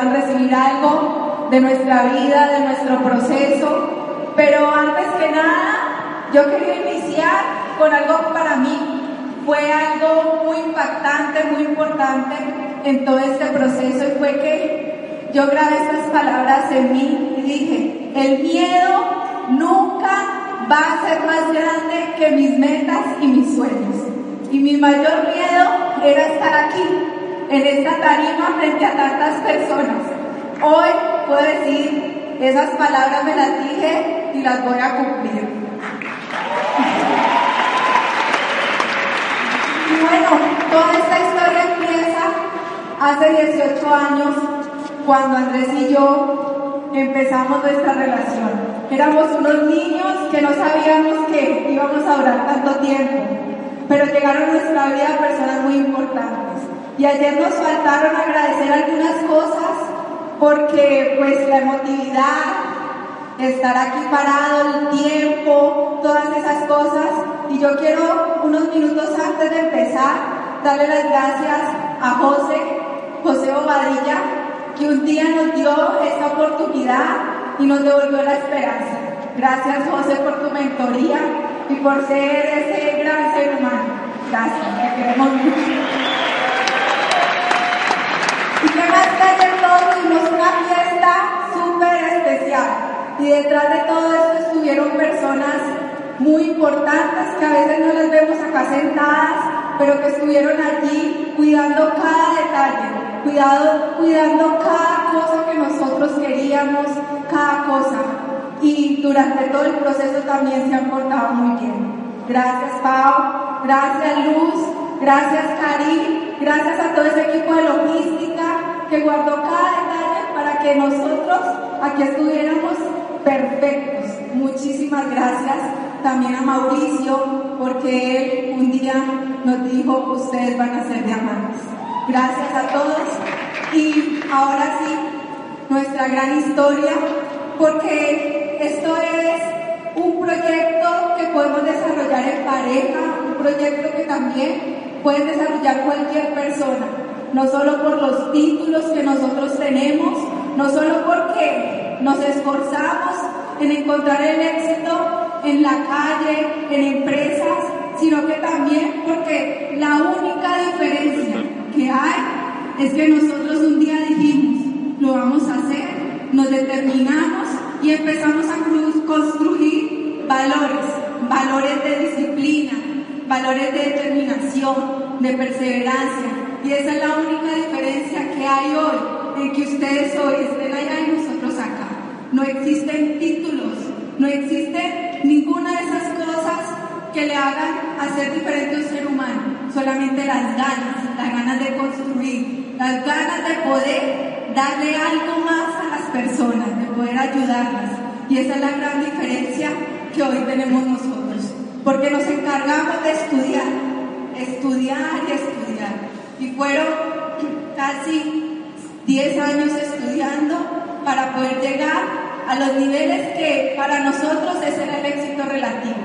puedan recibir algo de nuestra vida, de nuestro proceso. Pero antes que nada, yo quería iniciar con algo para mí. Fue algo muy impactante, muy importante en todo este proceso y fue que yo grabé estas palabras en mí y dije, el miedo nunca va a ser más grande que mis metas y mis sueños. Y mi mayor miedo era estar aquí, en esta tarima frente a tantas personas. Hoy puedo decir, esas palabras me las dije y las voy a cumplir. Y bueno, toda esta historia empieza hace 18 años cuando Andrés y yo empezamos nuestra relación. Éramos unos niños que no sabíamos que íbamos a durar tanto tiempo, pero llegaron a nuestra vida personas muy importantes. Y ayer nos faltaron agradecer algunas cosas porque pues la emotividad, estar aquí parado, el tiempo, todas esas cosas. Y yo quiero unos minutos antes de empezar darle las gracias a José, José Obadilla, que un día nos dio esta oportunidad y nos devolvió la esperanza. Gracias José por tu mentoría y por ser ese gran ser humano. Gracias, te queremos mucho. Y que más que ayer todos tuvimos una fiesta súper especial. Y detrás de todo esto estuvieron personas muy importantes que a veces no las vemos acá sentadas, pero que estuvieron allí cuidando cada detalle, cuidado, cuidando cada cosa que nosotros queríamos, cada cosa. Y durante todo el proceso también se han portado muy bien. Gracias Pau, gracias Luz, gracias Cari, gracias a todo ese equipo de logística que guardó cada detalle para que nosotros aquí estuviéramos perfectos. Muchísimas gracias también a Mauricio, porque él un día nos dijo, ustedes van a ser diamantes. Gracias a todos. Y ahora sí, nuestra gran historia, porque esto es un proyecto que podemos desarrollar en pareja, un proyecto que también puede desarrollar cualquier persona no solo por los títulos que nosotros tenemos, no solo porque nos esforzamos en encontrar el éxito en la calle, en empresas, sino que también porque la única diferencia que hay es que nosotros un día dijimos, lo vamos a hacer, nos determinamos y empezamos a construir valores, valores de disciplina, valores de determinación, de perseverancia, y esa es la única diferencia que hay hoy en que ustedes hoy estén allá y nosotros acá. No existen títulos, no existe ninguna de esas cosas que le hagan hacer diferente a un ser humano. Solamente las ganas, las ganas de construir, las ganas de poder darle algo más a las personas, de poder ayudarlas. Y esa es la gran diferencia que hoy tenemos nosotros. Porque nos encargamos de estudiar, estudiar y estudiar y fueron casi 10 años estudiando para poder llegar a los niveles que para nosotros ese era el éxito relativo.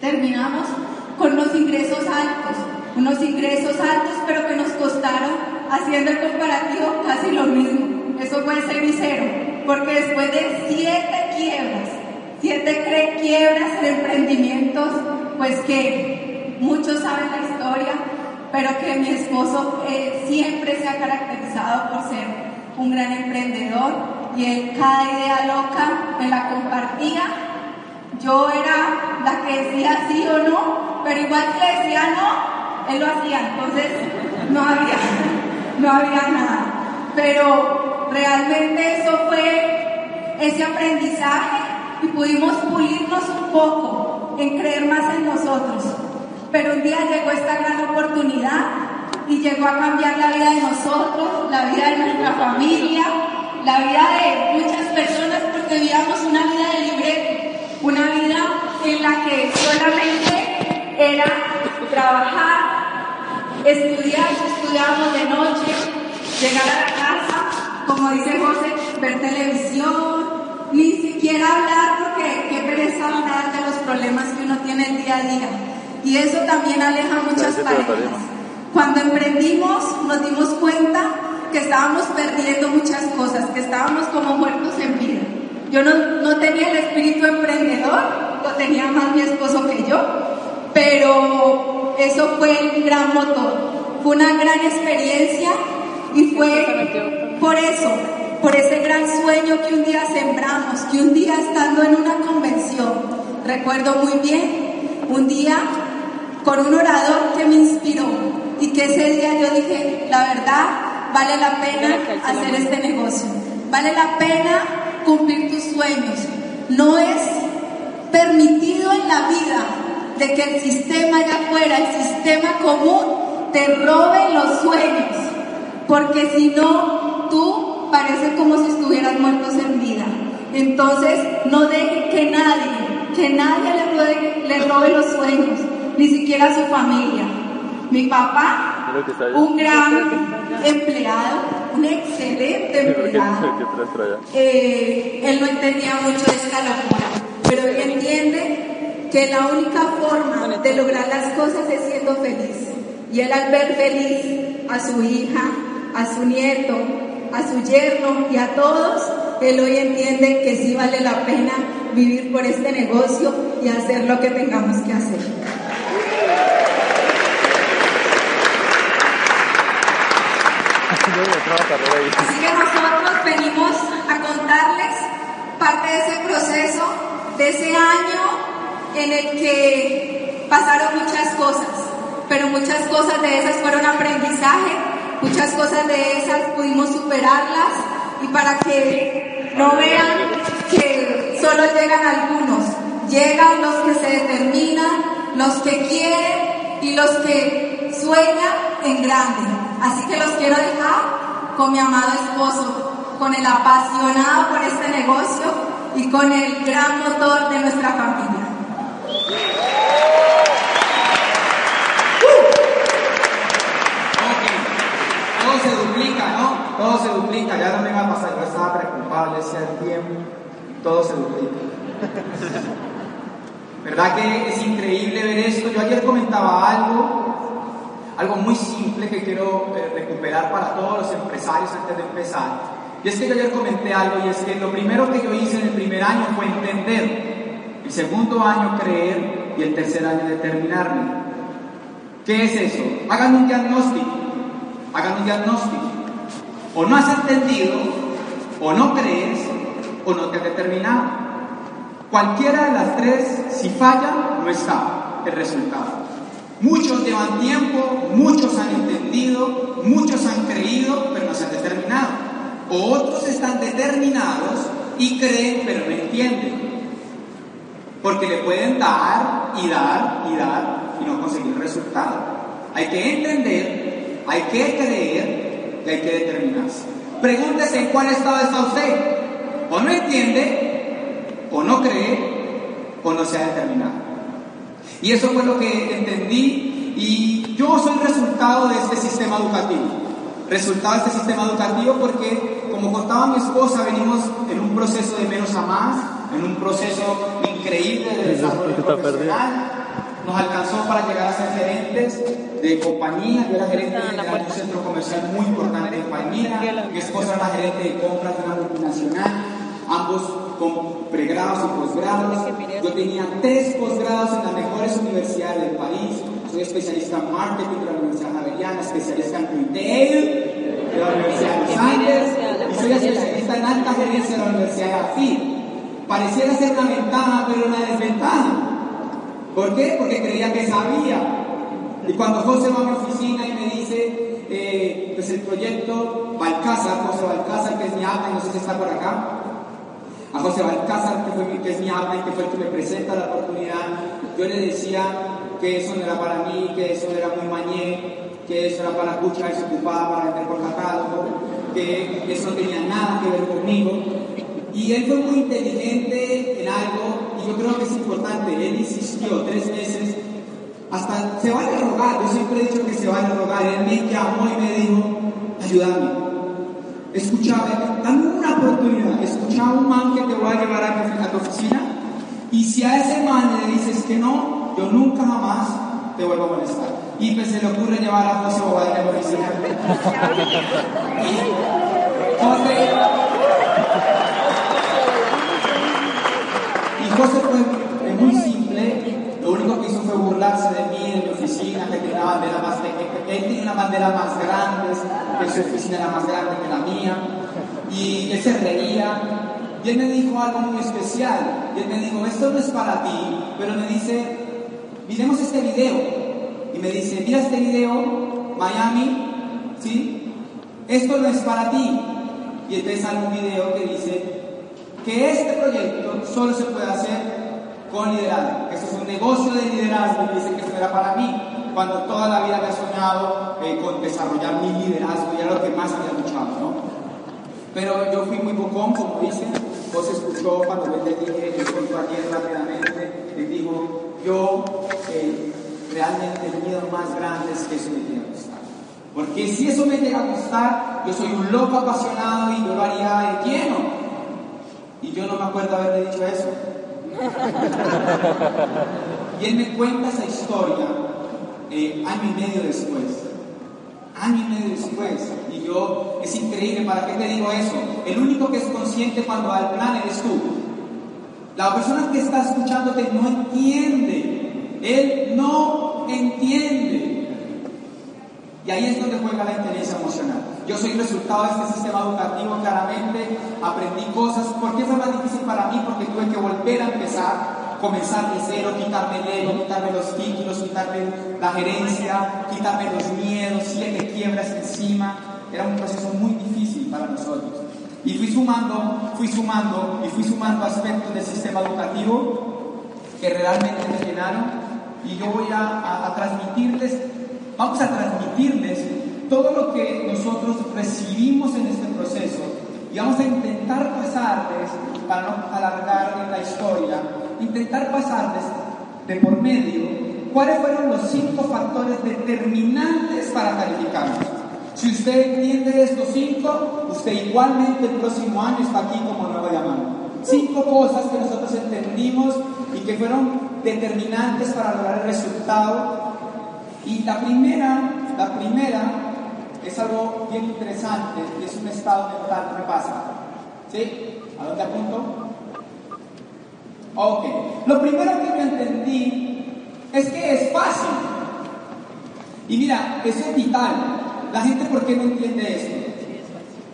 Terminamos con unos ingresos altos, unos ingresos altos pero que nos costaron, haciendo el comparativo, casi lo mismo. Eso fue ser cero, porque después de siete quiebras, siete quiebras de emprendimientos, pues que muchos saben la historia, pero que mi esposo eh, siempre se ha caracterizado por ser un gran emprendedor y él cada idea loca me la compartía. Yo era la que decía sí o no, pero igual que decía no, él lo hacía, entonces no había, no había nada. Pero realmente eso fue ese aprendizaje y pudimos pulirnos un poco en creer más en nosotros. Pero un día llegó esta gran oportunidad y llegó a cambiar la vida de nosotros, la vida de nuestra familia, la vida de muchas personas porque vivíamos una vida de libre, una vida en la que solamente era trabajar, estudiar, estudiábamos de noche, llegar a la casa, como dice José, ver televisión, ni siquiera hablar porque qué pereza hablar de los problemas que uno tiene el día a día. Y eso también aleja muchas parejas. Cuando emprendimos nos dimos cuenta que estábamos perdiendo muchas cosas, que estábamos como muertos en vida. Yo no, no tenía el espíritu emprendedor, lo tenía más mi esposo que yo, pero eso fue el gran motor. Fue una gran experiencia y fue por eso, por ese gran sueño que un día sembramos, que un día estando en una convención, recuerdo muy bien, un día con un orador que me inspiró y que ese día yo dije, la verdad, vale la pena hacer este negocio, vale la pena cumplir tus sueños. No es permitido en la vida de que el sistema allá afuera, el sistema común, te robe los sueños, porque si no, tú pareces como si estuvieras muertos en vida. Entonces, no deje que nadie, que nadie le, le robe los sueños, ni siquiera su familia. Mi papá, un gran empleado, un excelente empleado, eh, él no entendía mucho de esta locura, pero él entiende que la única forma de lograr las cosas es siendo feliz. Y él al ver feliz a su hija, a su nieto, a su yerno y a todos, él hoy entiende que sí vale la pena vivir por este negocio y hacer lo que tengamos que hacer. Así que nosotros venimos a contarles parte de ese proceso, de ese año en el que pasaron muchas cosas, pero muchas cosas de esas fueron aprendizaje, muchas cosas de esas pudimos superarlas y para que no vean que solo llegan algunos, llegan los que se determinan, los que quieren y los que sueñan en grande. Así que los quiero dejar con mi amado esposo, con el apasionado por este negocio y con el gran motor de nuestra familia. Todo se duplica, ¿no? Todo se duplica, ya no me va a pasar, yo estaba preocupado, decía el tiempo, todo se duplica. ¿Verdad que es increíble ver esto? Yo ayer comentaba algo algo muy simple que quiero eh, recuperar para todos los empresarios antes de empezar. Y es que yo ayer comenté algo y es que lo primero que yo hice en el primer año fue entender, el segundo año creer y el tercer año determinarme. ¿Qué es eso? Hagan un diagnóstico, hagan un diagnóstico. O no has entendido, o no crees, o no te has determinado. Cualquiera de las tres, si falla, no está el resultado. Muchos llevan tiempo, muchos han entendido, muchos han creído, pero no se han determinado. otros están determinados y creen, pero no entienden. Porque le pueden dar y dar y dar y no conseguir resultado. Hay que entender, hay que creer y hay que determinarse. Pregúntese en cuál estado está usted. O no entiende, o no cree, o no se ha determinado. Y eso fue lo que entendí y yo soy resultado de este sistema educativo. Resultado de este sistema educativo porque, como contaba mi esposa, venimos en un proceso de menos a más, en un proceso increíble de desarrollo profesional. Nos alcanzó para llegar a ser gerentes de compañía. Yo era gerente de un centro comercial muy importante en Palmira. Mi esposa era gerente de compras de una multinacional. Ambos con pregrados y posgrados. Yo tenía tres posgrados en las mejores universidades del país. Soy especialista en marketing de la Universidad Javeriana, especialista en retail de la Universidad de Los Ángeles y soy especialista en alta gerencia de la Universidad de AFID. Pareciera ser una ventaja, pero una desventaja. ¿Por qué? Porque creía que sabía. Y cuando José va a mi oficina y me dice, eh, pues el proyecto Balcázar, José Balcázar, que es mi alma, no sé si está por acá, a José Balcázar, que, fue, que es mi alma y que fue el que me presenta la oportunidad, yo le decía que eso no era para mí, que eso era muy mañé, que eso era para cucha desocupada para vender por catálogo, que eso no tenía nada que ver conmigo. Y él fue muy inteligente en algo, y yo creo que es importante, él insistió tres meses, hasta se vale rogar, yo siempre he dicho que se vale rogar, él me llamó y me dijo, ayúdame, escuchaba, dame una oportunidad, escuchaba a un man que te voy a llevar a, tu oficina y si a ese man le dices que no, yo nunca jamás te vuelvo a molestar. y pues se le ocurre llevar a José Bobadilla a la oficina. Y José, y José fue muy simple, único que hizo fue burlarse de mí en mi oficina, que una bandera más él tenía una bandera más grande, que su oficina era más grande que la mía, y él se reía, y él me dijo algo muy especial, y él me dijo, esto no es para ti, pero me dice, miremos este video, y me dice, mira este video, Miami, ¿sí? Esto no es para ti. Y entonces sale un video que dice que este proyecto solo se puede hacer con liderazgo, esto es un negocio de liderazgo, y dice que esto era para mí, cuando toda la vida había soñado eh, con desarrollar mi liderazgo y era lo que más había luchado, ¿no? Pero yo fui muy bocón, como dicen, vos escuchó cuando le dije, él contó ayer rápidamente, él dijo, yo eh, realmente el miedo más grande es que eso me llegue a gustar. Porque si eso me llega a gustar, yo soy un loco apasionado y yo lo haría de lleno. Y yo no me acuerdo haberle dicho eso. y él me cuenta esa historia eh, año y medio después. Año y medio después. Y yo, es increíble, ¿para qué te digo eso? El único que es consciente cuando va al plan eres tú. La persona que está escuchándote no entiende él no entiende. Y ahí es donde juega la inteligencia emocional. Yo soy resultado de este sistema educativo, claramente aprendí cosas. ¿Por qué fue más difícil para mí? Porque tuve que volver a empezar, comenzar de cero, quitarme el ego, quitarme los títulos, quitarme la gerencia, quitarme los miedos, siete quiebras encima. Era un proceso muy difícil para nosotros. Y fui sumando, fui sumando y fui sumando aspectos del sistema educativo que realmente me llenaron y yo voy a, transmitirles, vamos a transmitirles todo lo que nosotros recibimos en este proceso y vamos a intentar pasarles, para no alargar la historia, intentar pasarles de por medio cuáles fueron los cinco factores determinantes para calificarnos. Si usted entiende estos cinco, usted igualmente el próximo año está aquí como nuevo llamado. Cinco cosas que nosotros entendimos y que fueron determinantes para lograr el resultado. Y la primera, la primera es algo bien interesante y es un estado mental que pasa. ¿Sí? ¿A dónde apunto? Ok. Lo primero que yo entendí es que es fácil. Y mira, eso es vital. La gente, ¿por qué no entiende esto?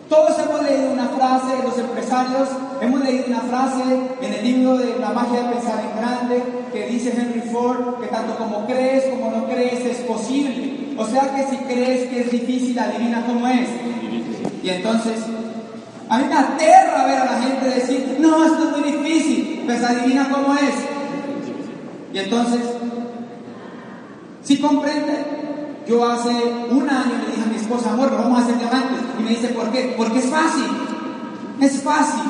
Todos hemos leído una frase, los empresarios hemos leído una frase en el libro de La magia de pensar en grande que dice Henry Ford que tanto como crees como no crees es posible. O sea que si crees que es difícil, adivina cómo es. Y entonces, a mí me aterra ver a la gente decir, no, esto es muy difícil, pues adivina cómo es. Y entonces, si comprende, yo hace un año le dije a mi esposa, amor, vamos a hacer diamantes. Y me dice, ¿por qué? Porque es fácil. Es fácil.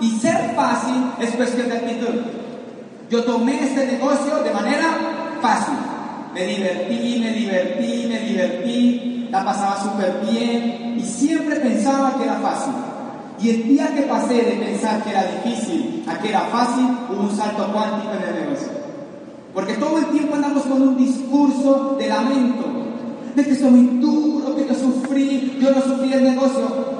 Y ser fácil es cuestión de actitud. Yo tomé este negocio de manera fácil. Me divertí, me divertí, me divertí, la pasaba súper bien y siempre pensaba que era fácil. Y el día que pasé de pensar que era difícil a que era fácil, hubo un salto cuántico en el negocio. Porque todo el tiempo andamos con un discurso de lamento, de que soy muy duro, que yo sufrí, yo no sufrí el negocio.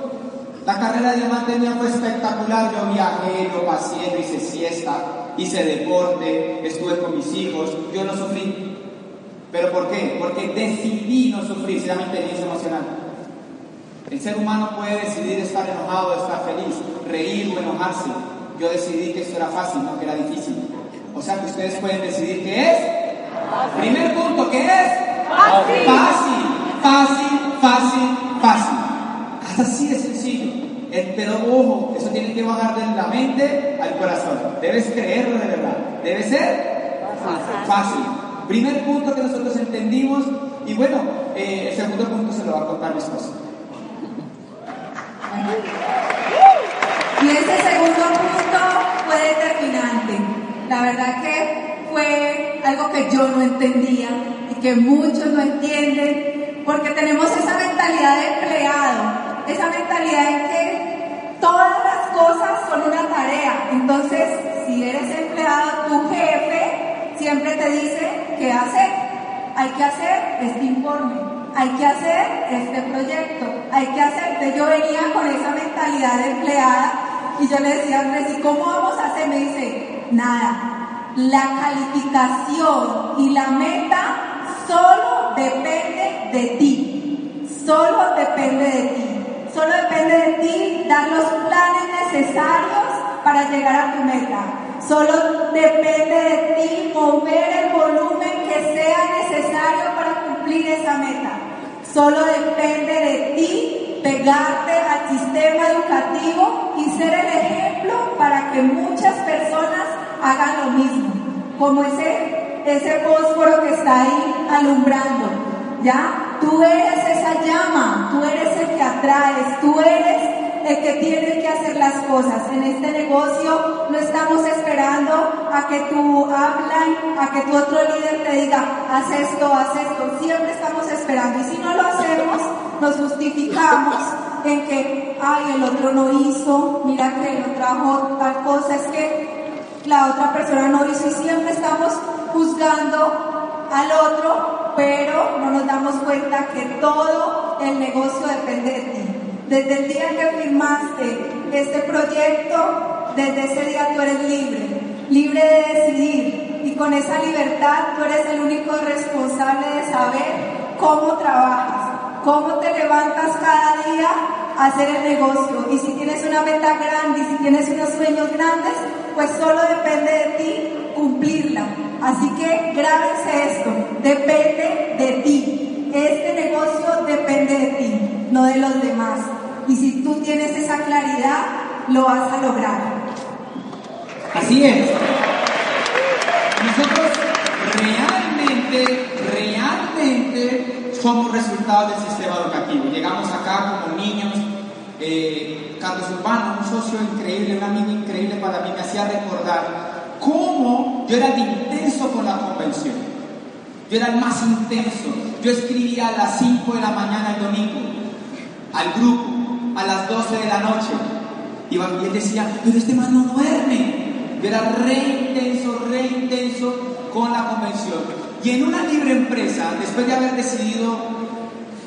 La carrera de diamante mía fue espectacular, yo viajé, yo pasé, hice siesta, hice deporte, estuve con mis hijos, yo no sufrí. ¿Pero por qué? Porque decidí no sufrir, se llama inteligencia emocional. El ser humano puede decidir estar enojado, estar feliz, reír o enojarse. Yo decidí que esto era fácil, no que era difícil. O sea que ustedes pueden decidir qué es. Primer punto, ¿qué es? Fácil. Fácil, fácil, fácil, Así de sencillo. Pero ojo, eso tiene que bajar de la mente al corazón. Debes creerlo de verdad. Debe ser fácil. Primer punto que nosotros entendimos. Y bueno, eh, el segundo punto se lo va a contar mi esposo. Y ese segundo punto fue determinante. La verdad que fue algo que yo no entendía que muchos no entienden, porque tenemos esa mentalidad de empleado, esa mentalidad en que todas las cosas son una tarea. Entonces, si eres empleado, tu jefe siempre te dice qué hacer. hay que hacer este informe, hay que hacer este proyecto, hay que hacer. yo venía con esa mentalidad de empleada y yo le decía a Andrés, ¿y cómo vamos a hacer? Me dice, nada, la calificación y la meta solo depende de ti, solo depende de ti. Solo depende de ti dar los planes necesarios para llegar a tu meta. Solo depende de ti mover el volumen sea necesario para cumplir esa meta. Solo depende de ti pegarte al sistema educativo y ser el ejemplo para que muchas personas hagan lo mismo. Como ese, ese fósforo que está ahí alumbrando. ¿Ya? Tú eres esa llama, tú eres el que atraes, tú eres el que tiene que hacer las cosas. En este negocio no estamos esperando a que tú hablan, a que tu otro líder te diga, haz esto, haz esto. Siempre estamos esperando. Y si no lo hacemos, nos justificamos en que, ay, el otro no hizo, mira que no trajo tal cosa, es que la otra persona no hizo y siempre estamos juzgando al otro, pero no nos damos cuenta que todo el negocio depende de ti. Desde el día que firmaste este proyecto, desde ese día tú eres libre, libre de decidir y con esa libertad tú eres el único responsable de saber cómo trabajas, cómo te levantas cada día a hacer el negocio. Y si tienes una meta grande y si tienes unos sueños grandes, pues solo depende de ti cumplirla. Así que grábense esto, depende de ti. Este negocio depende de ti, no de los demás. Y si tú tienes esa claridad, lo vas a lograr. Así es. Nosotros realmente, realmente somos resultado del sistema educativo. Llegamos acá como niños. Eh, Carlos Urbano, un socio increíble, un amigo increíble para mí, me hacía recordar cómo yo era de intenso con la convención. Yo era el más intenso. Yo escribía a las 5 de la mañana el domingo al grupo a las 12 de la noche. Y él decía, pero este man no duerme. Yo era re intenso, re intenso con la convención. Y en una libre empresa, después de haber decidido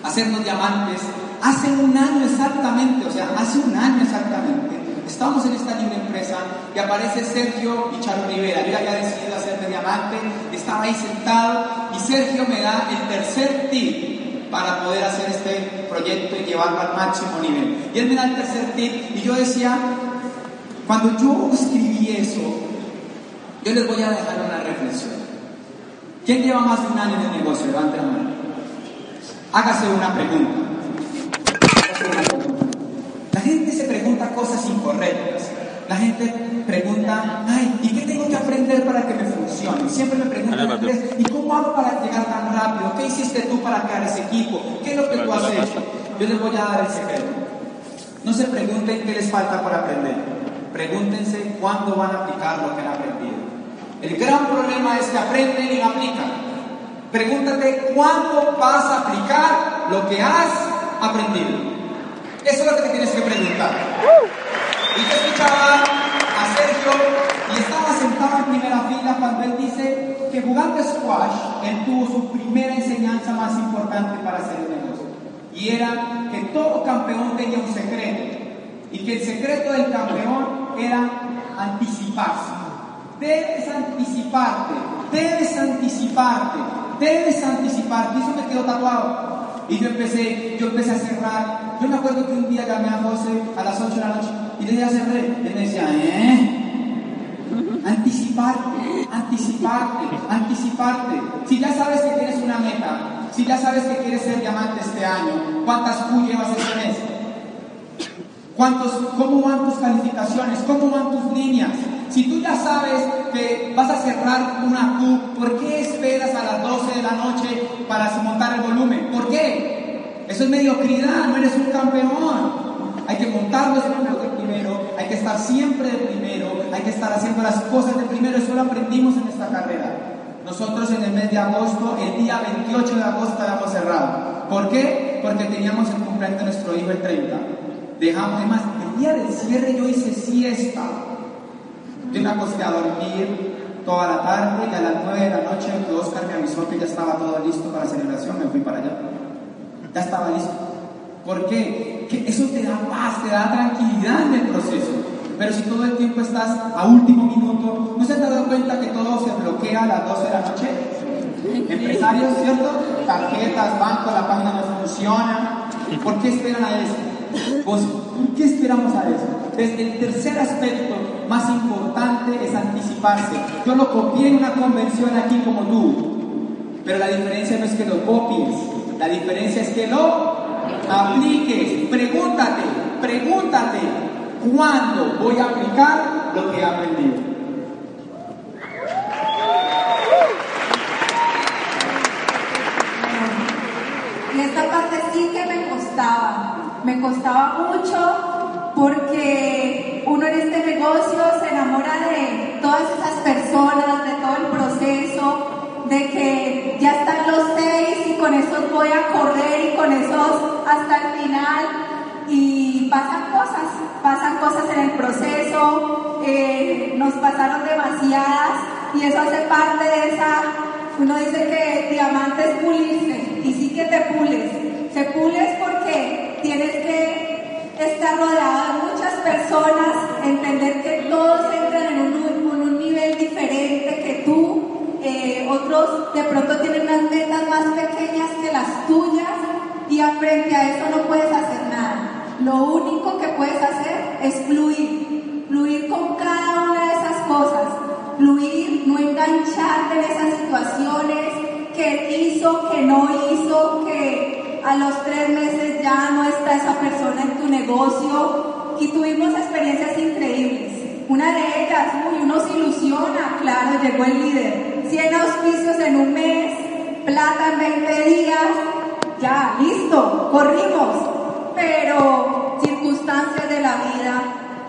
hacernos diamantes, hace un año exactamente, o sea, hace un año exactamente, estamos en esta libre empresa y aparece Sergio Charo Rivera. Yo ya había decidido hacerme diamante, estaba ahí sentado y Sergio me da el tercer tip para poder hacer este proyecto y llevarlo al máximo nivel. Y él me da el tercer tip y yo decía, cuando yo escribí eso, yo les voy a dejar una reflexión. ¿Quién lleva más de un año en el negocio? Levante la mano. Hágase una pregunta. La gente se pregunta cosas incorrectas. La gente pregunta, ay, ¿y qué tengo que aprender para que me funcione? Siempre me preguntan, ¿y cómo hago para ¿Qué hiciste tú para crear ese equipo? ¿Qué es lo que tú has hecho? Yo les voy a dar el secreto. No se pregunten qué les falta para aprender. Pregúntense cuándo van a aplicar lo que han aprendido. El gran problema es que aprenden y no aplican. Pregúntate cuándo vas a aplicar lo que has aprendido. Eso es lo que te tienes que preguntar. Y yo escuchaba y estaba sentado en primera fila cuando él dice que jugando squash, él tuvo su primera enseñanza más importante para hacer el negocio. Y era que todo campeón tenía un secreto. Y que el secreto del campeón era anticiparse. Debes anticiparte, debes anticiparte, debes anticiparte. Y eso me quedó tatuado. Y yo empecé, yo empecé a cerrar. Yo me acuerdo que un día llamé a José a las 8 de la noche y le dije a cerrar. Él me decía, ¿eh? Anticiparte, anticiparte, anticiparte. Si ya sabes que tienes una meta, si ya sabes que quieres ser diamante este año, ¿cuántas Q llevas este mes? ¿Cuántos, ¿Cómo van tus calificaciones? ¿Cómo van tus líneas? Si tú ya sabes que vas a cerrar una Q, ¿por qué esperas a las 12 de la noche para montar el volumen? ¿Por qué? Eso es mediocridad, no eres un campeón. Hay que montar los números de primero, hay que estar siempre de primero, hay que estar haciendo las cosas de primero. Eso lo aprendimos en esta carrera. Nosotros en el mes de agosto, el día 28 de agosto, habíamos cerrado. ¿Por qué? Porque teníamos el cumpleaños de nuestro hijo el 30. Dejamos, además, el día del cierre yo hice siesta. Yo me acosté a dormir toda la tarde y a las 9 de la noche que Oscar me avisó que ya estaba todo listo para la celebración, me fui para allá. Ya estaba listo. ¿Por qué? Que eso te da paz, te da tranquilidad. Pero si todo el tiempo estás a último minuto, ¿no se te ha dado cuenta que todo se bloquea a las 12 de la noche? Empresarios, ¿cierto? Tarjetas, banco, la página no funciona. ¿Por qué esperan a eso? Pues, ¿Por qué esperamos a eso? Entonces, el tercer aspecto más importante es anticiparse. Yo lo copié en una convención aquí como tú, pero la diferencia no es que lo copies, la diferencia es que lo apliques. Pregúntate, pregúntate, ¿cuándo voy a aplicar lo que he aprendido? Y esta parte sí que me costaba, me costaba mucho porque uno en este negocio se enamora de todas esas personas, de todo el proceso, de que ya están los seis y con esos voy a correr y con esos hasta el final. Y pasan pasan cosas en el proceso, eh, nos pasaron demasiadas y eso hace parte de esa, uno dice que diamante es pulirse y sí que te pules, se pules porque tienes que estar rodeado de muchas personas, entender que todos entran en un, un nivel diferente que tú, eh, otros de pronto tienen unas metas más pequeñas que las tuyas y frente a eso no puedes hacer. Lo único que puedes hacer es fluir, fluir con cada una de esas cosas, fluir, no engancharte en esas situaciones que hizo, que no hizo, que a los tres meses ya no está esa persona en tu negocio y tuvimos experiencias increíbles. Una de ellas, uy, uno se ilusiona, claro, llegó el líder. 100 auspicios en un mes, plata en 20 días, ya, listo, corrimos. Pero circunstancias de la vida,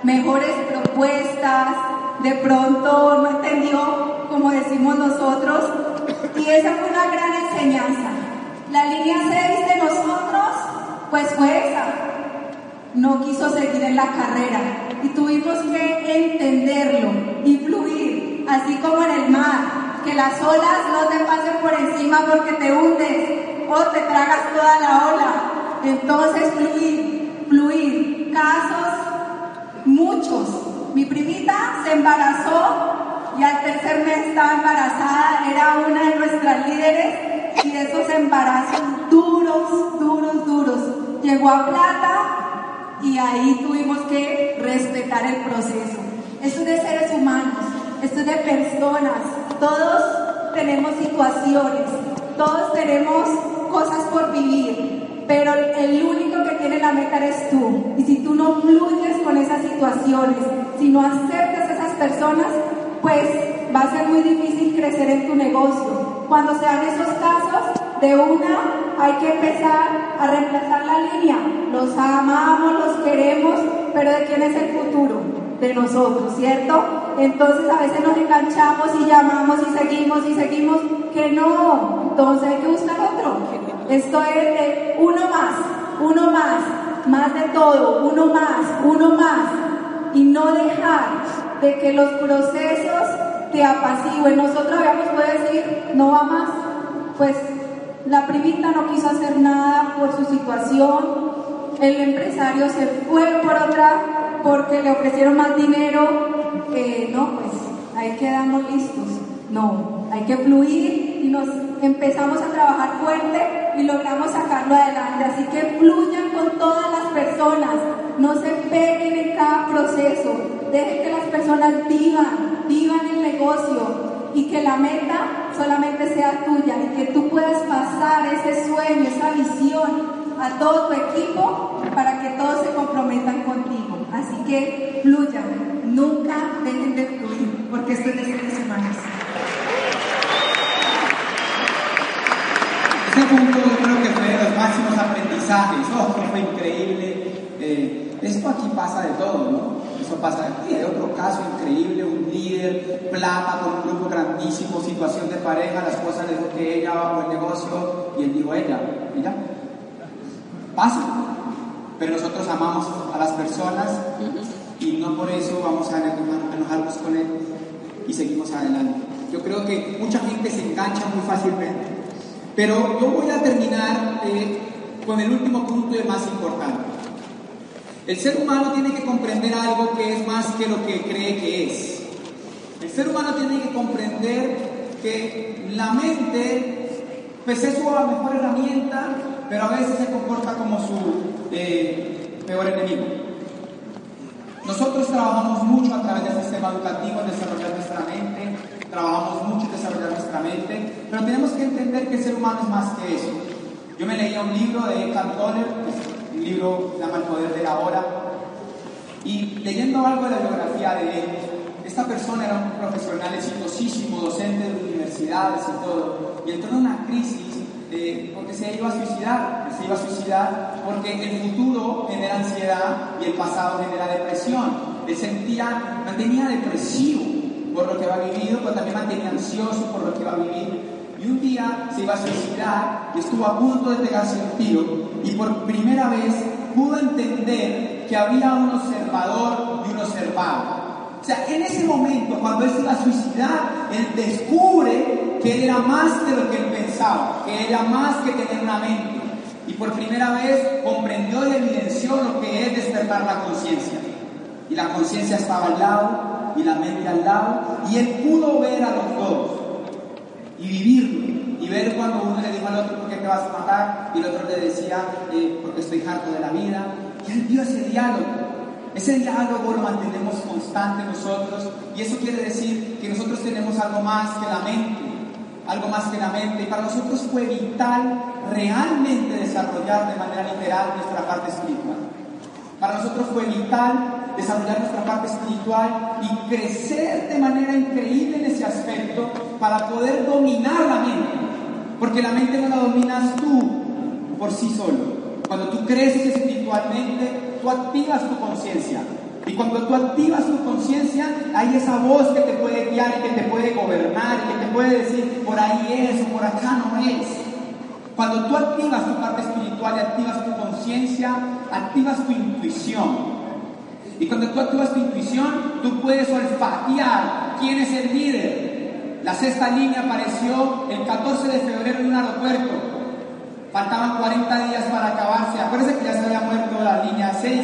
mejores propuestas, de pronto no entendió como decimos nosotros, y esa fue una gran enseñanza. La línea 6 de nosotros, pues fue esa. No quiso seguir en la carrera y tuvimos que entenderlo y fluir, así como en el mar, que las olas no te pasen por encima porque te hundes o te tragas toda la ola. Entonces fluir, fluir. Casos, muchos. Mi primita se embarazó y al tercer mes estaba embarazada, era una de nuestras líderes y de esos embarazos duros, duros, duros. Llegó a plata y ahí tuvimos que respetar el proceso. Esto es de seres humanos, esto es de personas. Todos tenemos situaciones, todos tenemos cosas por vivir, pero el único que tiene la meta eres tú. Y si tú no fluyes con esas situaciones, si no aceptas a esas personas, pues va a ser muy difícil crecer en tu negocio. Cuando se dan esos casos, de una hay que empezar a reemplazar la línea. Los amamos, los queremos, pero ¿de quién es el futuro? De nosotros, ¿cierto? Entonces a veces nos enganchamos y llamamos y seguimos y seguimos, que no, entonces hay que buscar otro. Esto es de uno más, uno más, más de todo, uno más, uno más, y no dejar de que los procesos te apacigüen. Nosotros habíamos podido decir, no va más, pues la primita no quiso hacer nada por su situación, el empresario se fue por otra porque le ofrecieron más dinero, eh, no, pues ahí quedamos listos. No, hay que fluir y nos empezamos a trabajar fuerte y logramos sacarlo adelante. Así que fluyan con todas las personas, no se peguen en cada proceso, dejen que las personas vivan, vivan el negocio y que la meta solamente sea tuya y que tú puedas pasar ese sueño, esa visión a todo tu equipo para que todos se comprometan contigo. Así que fluyan, nunca dejen de fluir, porque esto es de seres humanos. Yo creo que fue de los máximos aprendizajes. Oh, fue increíble. Eh, esto aquí pasa de todo, ¿no? Eso pasa aquí. Hay otro caso increíble, un líder, plata con un grupo grandísimo, situación de pareja, la esposa le dijo que ella por el negocio y él dijo ella, ella. Pasa. Pero nosotros amamos a las personas y no por eso vamos a enojarnos con él y seguimos adelante. Yo creo que mucha gente se engancha muy fácilmente. Pero yo voy a terminar eh, con el último punto y el más importante. El ser humano tiene que comprender algo que es más que lo que cree que es. El ser humano tiene que comprender que la mente, pues es su mejor herramienta, pero a veces se comporta como su eh, peor enemigo. Nosotros trabajamos mucho a través del sistema educativo en desarrollar nuestra mente, trabajamos mucho desarrollar nuestra mente, pero tenemos que entender que el ser humano es más que eso. Yo me leía un libro de Eckhart Tolle, un libro que se llama El Poder de la Hora, y leyendo algo de la biografía de él, esta persona era un profesional exitosísimo, docente de universidades y todo, y entró en una crisis porque se iba a suicidar, se iba a suicidar porque el futuro genera ansiedad y el pasado genera depresión. Él sentía, mantenía depresivo por lo que había vivido, pero también mantenía ansioso por lo que iba a vivir. Y un día se iba a suicidar y estuvo a punto de pegarse un tiro y por primera vez pudo entender que había un observador y un observado. O sea, en ese momento, cuando él se iba a suicidar, él descubre que era más que lo que él pensaba, que era más que tener una mente. Y por primera vez comprendió y evidenció lo que es despertar la conciencia. Y la conciencia estaba al lado y la mente al lado, y él pudo ver a los dos y vivirlo. Y ver cuando uno le dijo al otro, ¿por qué te vas a matar? Y el otro le decía, eh, porque estoy harto de la vida. Y él vio ese diálogo. Ese diálogo lo mantenemos constante nosotros y eso quiere decir que nosotros tenemos algo más que la mente, algo más que la mente. Y para nosotros fue vital realmente desarrollar de manera literal nuestra parte espiritual. Para nosotros fue vital desarrollar nuestra parte espiritual y crecer de manera increíble en ese aspecto para poder dominar la mente. Porque la mente no la dominas tú por sí solo. Cuando tú creces espiritualmente, tú activas tu conciencia. Y cuando tú activas tu conciencia, hay esa voz que te puede guiar y que te puede gobernar y que te puede decir, por ahí es o por acá no es. Cuando tú activas tu parte espiritual y activas tu conciencia, activas tu intuición. Y cuando tú activas tu intuición, tú puedes olfatear quién es el líder. La sexta línea apareció el 14 de febrero en un aeropuerto Faltaban 40 días para acabarse. Acuérdense que ya se había muerto la línea 6.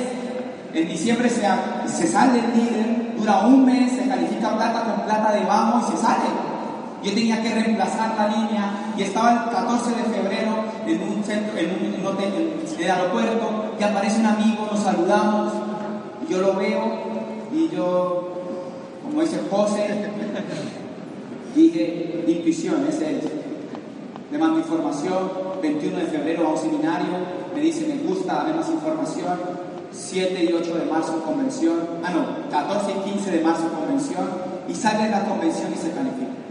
En diciembre se, sale el líder, dura un mes, se califica plata con plata debajo y se sale. Yo tenía que reemplazar la línea y estaba el 14 de febrero en un centro, en un, hotel, en el aeropuerto, y aparece un amigo, nos saludamos, y yo lo veo y yo, como dice José, dije, intuición, ese es le mando información, 21 de febrero a un seminario, me dice me gusta, dame más información, 7 y 8 de marzo convención, ah no, 14 y 15 de marzo convención, y sale la convención y se califica.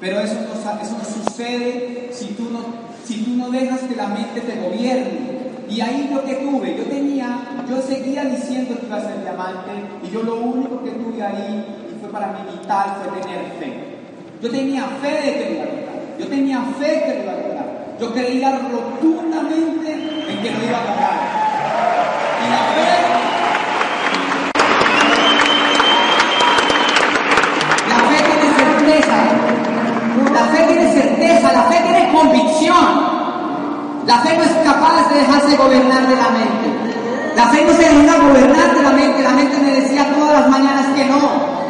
Pero eso no, eso no sucede si tú no, si tú no dejas que la mente te gobierne. Y ahí lo que tuve, yo tenía, yo seguía diciendo que iba a ser diamante, y yo lo único que tuve ahí, y fue para mí vital, fue tener fe. Yo tenía fe de que iba a yo tenía fe que lo iba a lograr. Yo creía rotundamente en que lo iba a lograr. Tiene certeza. La fe tiene convicción. La fe no es capaz de dejarse gobernar de la mente. La fe no se deja gobernar de la mente. La mente me decía todas las mañanas que no.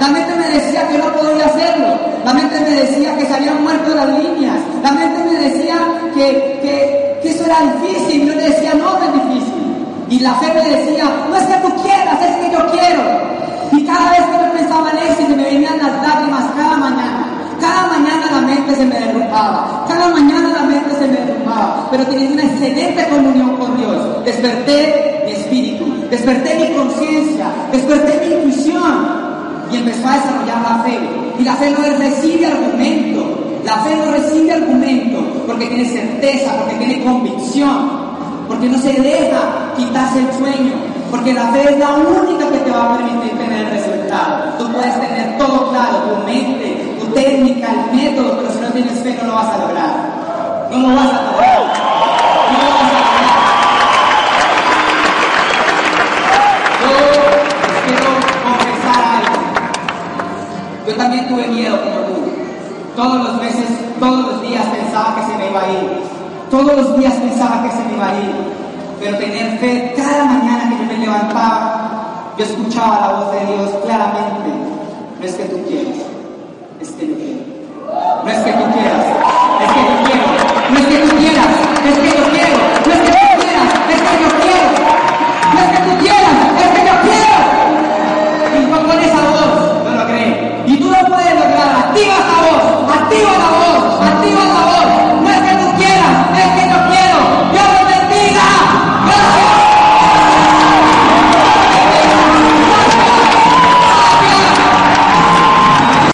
La mente me decía que no podía hacerlo. La mente me decía que se habían muerto las líneas. La mente me decía que, que, eso era difícil. Yo le decía, no, no es difícil. Y la fe me decía, no es que tú quieras, es que yo quiero. Y cada vez que yo pensaba en eso, se me venían las lágrimas cada mañana. Cada mañana la mente se me derrumbaba. Cada mañana la mente se me derrumbaba. Pero tenía una excelente comunión con Dios. Desperté mi espíritu. Desperté mi conciencia. Desperté mi intuición y empezó a desarrollar la fe. Y la fe no recibe argumento, la fe no recibe argumento porque tiene certeza, porque tiene convicción, porque no se deja quitarse el sueño, porque la fe es la única que te va a permitir tener el resultado. Tú puedes tener todo claro, tu mente, técnica, el método, pero si no tienes fe no lo vas a lograr. No lo vas a lograr. Yo también tuve miedo como tú. Todos los meses, todos los días pensaba que se me iba a ir. Todos los días pensaba que se me iba a ir. Pero tener fe cada mañana que yo me levantaba, yo escuchaba la voz de Dios claramente. No es que tú quieras, es que. No es que tú quieras.